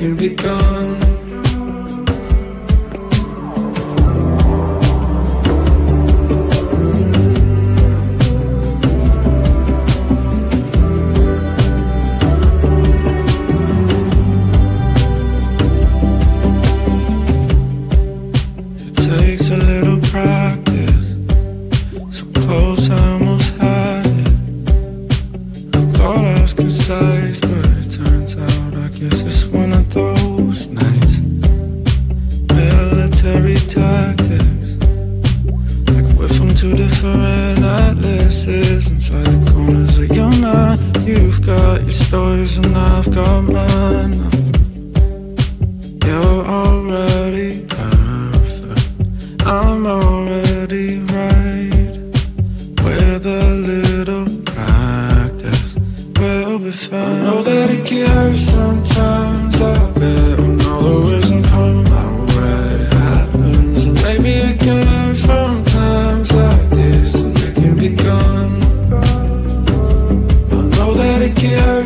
Here we go. two different atlases inside the corners of your mind. You've got your stories and I've got mine.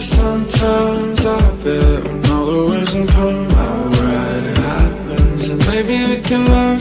sometimes I bet when all the wisdom come out right It happens. And maybe I can learn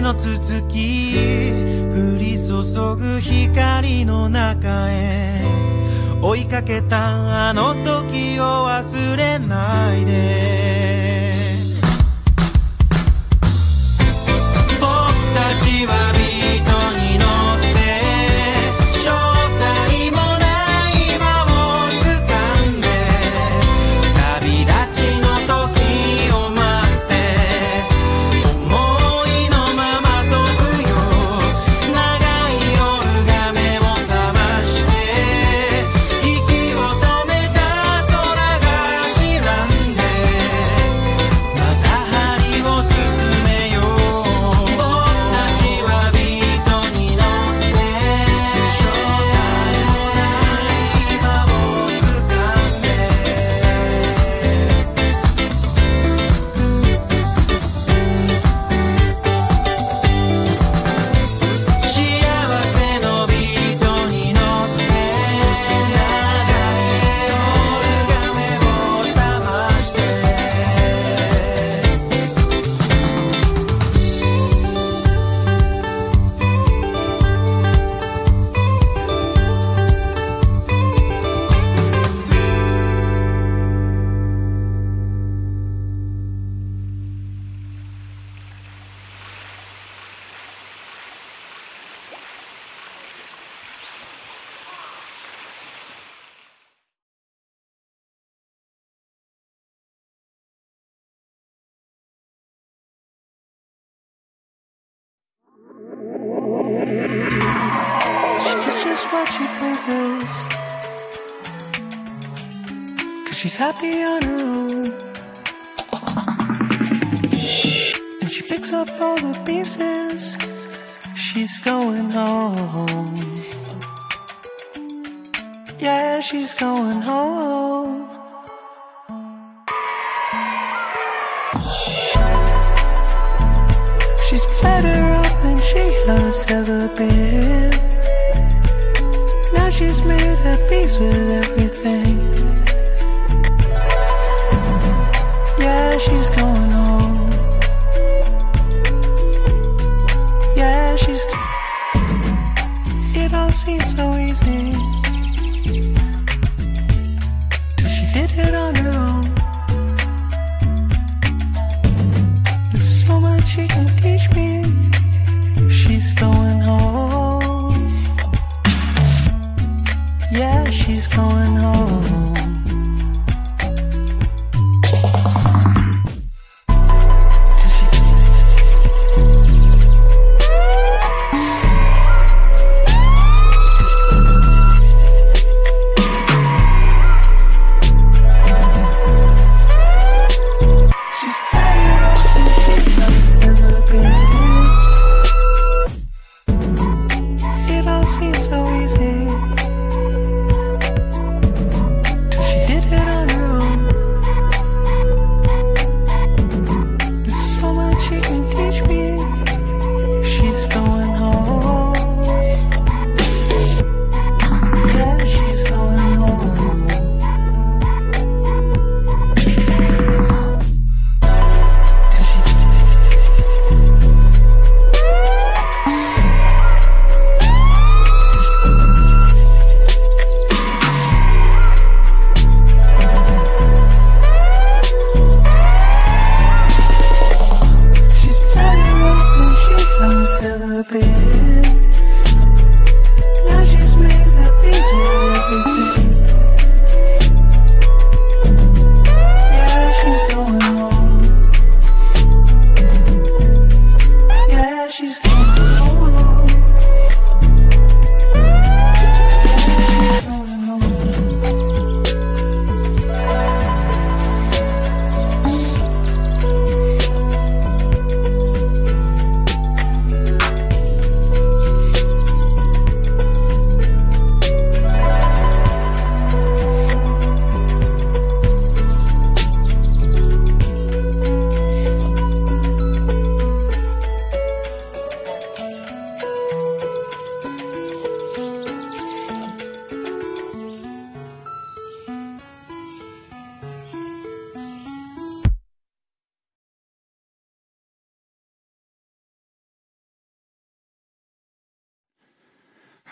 の続き降り注ぐ光の中へ追いかけたあの時を忘れないで。What she pleases. Cause she's happy on her own. And she picks up all the pieces. She's going home. Yeah, she's going home. She's better off than she has ever been. She's made at peace with everything.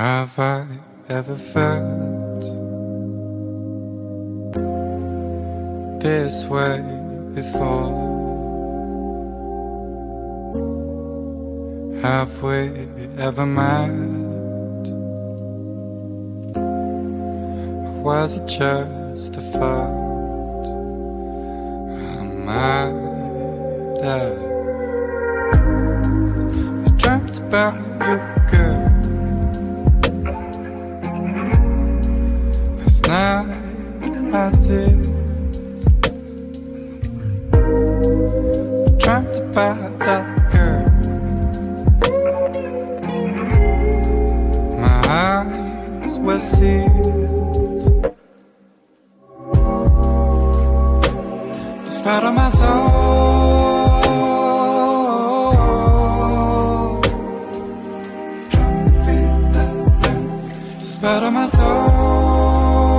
Have I ever felt this way before? Have we ever met? Or was it just a thought I might Despite of my soul.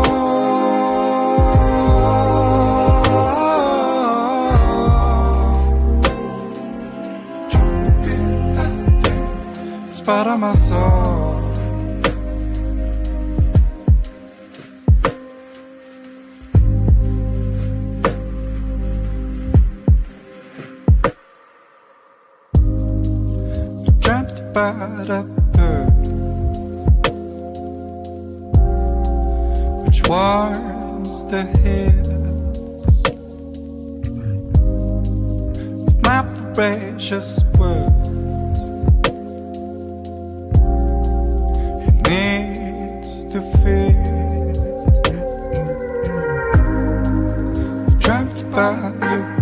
Despite of my soul. close the hills. My precious words. It needs to fit. Trapped by you.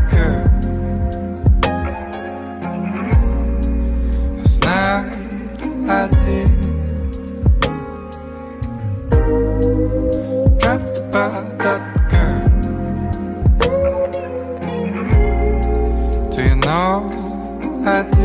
I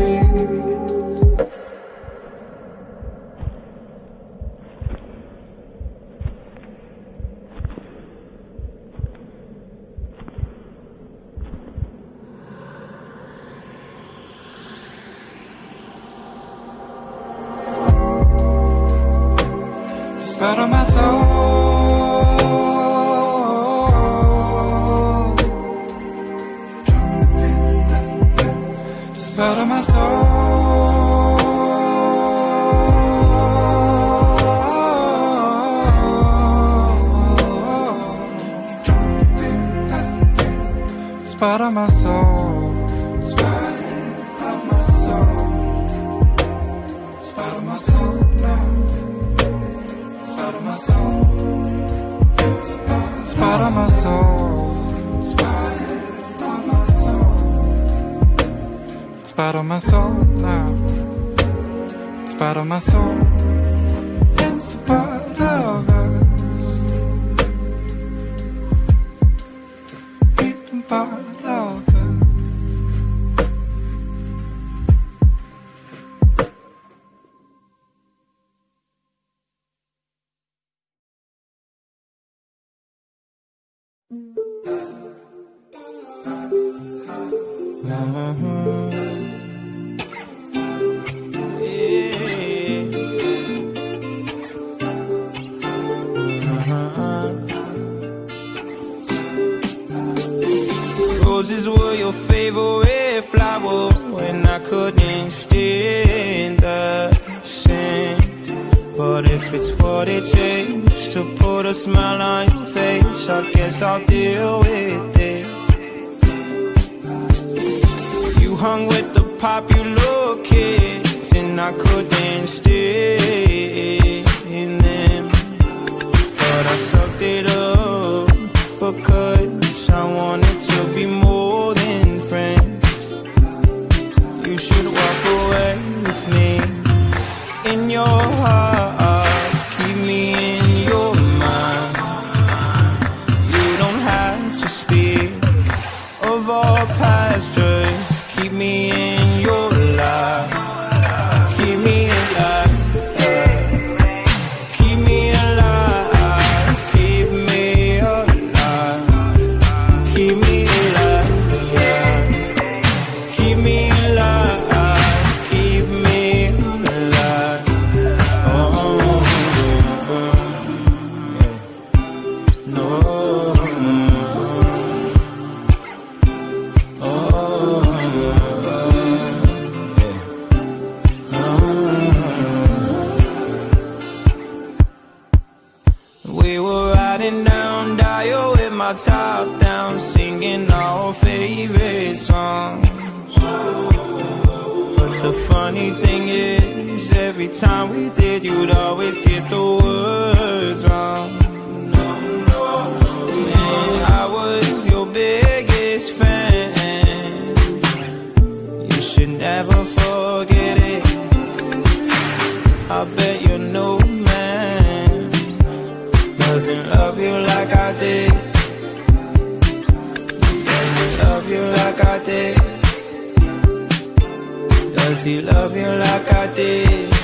Spot on my soul. Spot on my soul. Spot on my soul now. Spot on my soul. Spot on my soul. Spot on my soul. Spot on my on my soul. But if it's what it takes to put a smile on your face, I guess I'll deal with it. You hung with the popular kids, and I couldn't stay in them. But I sucked it up because I wanted my top down, singing our favorite songs. But the funny thing is, every time we did, you'd always get the words wrong. And I was your biggest fan. You should never forget it. I bet you're no man doesn't love you like I did. Love you like I did. Does he love you like I did?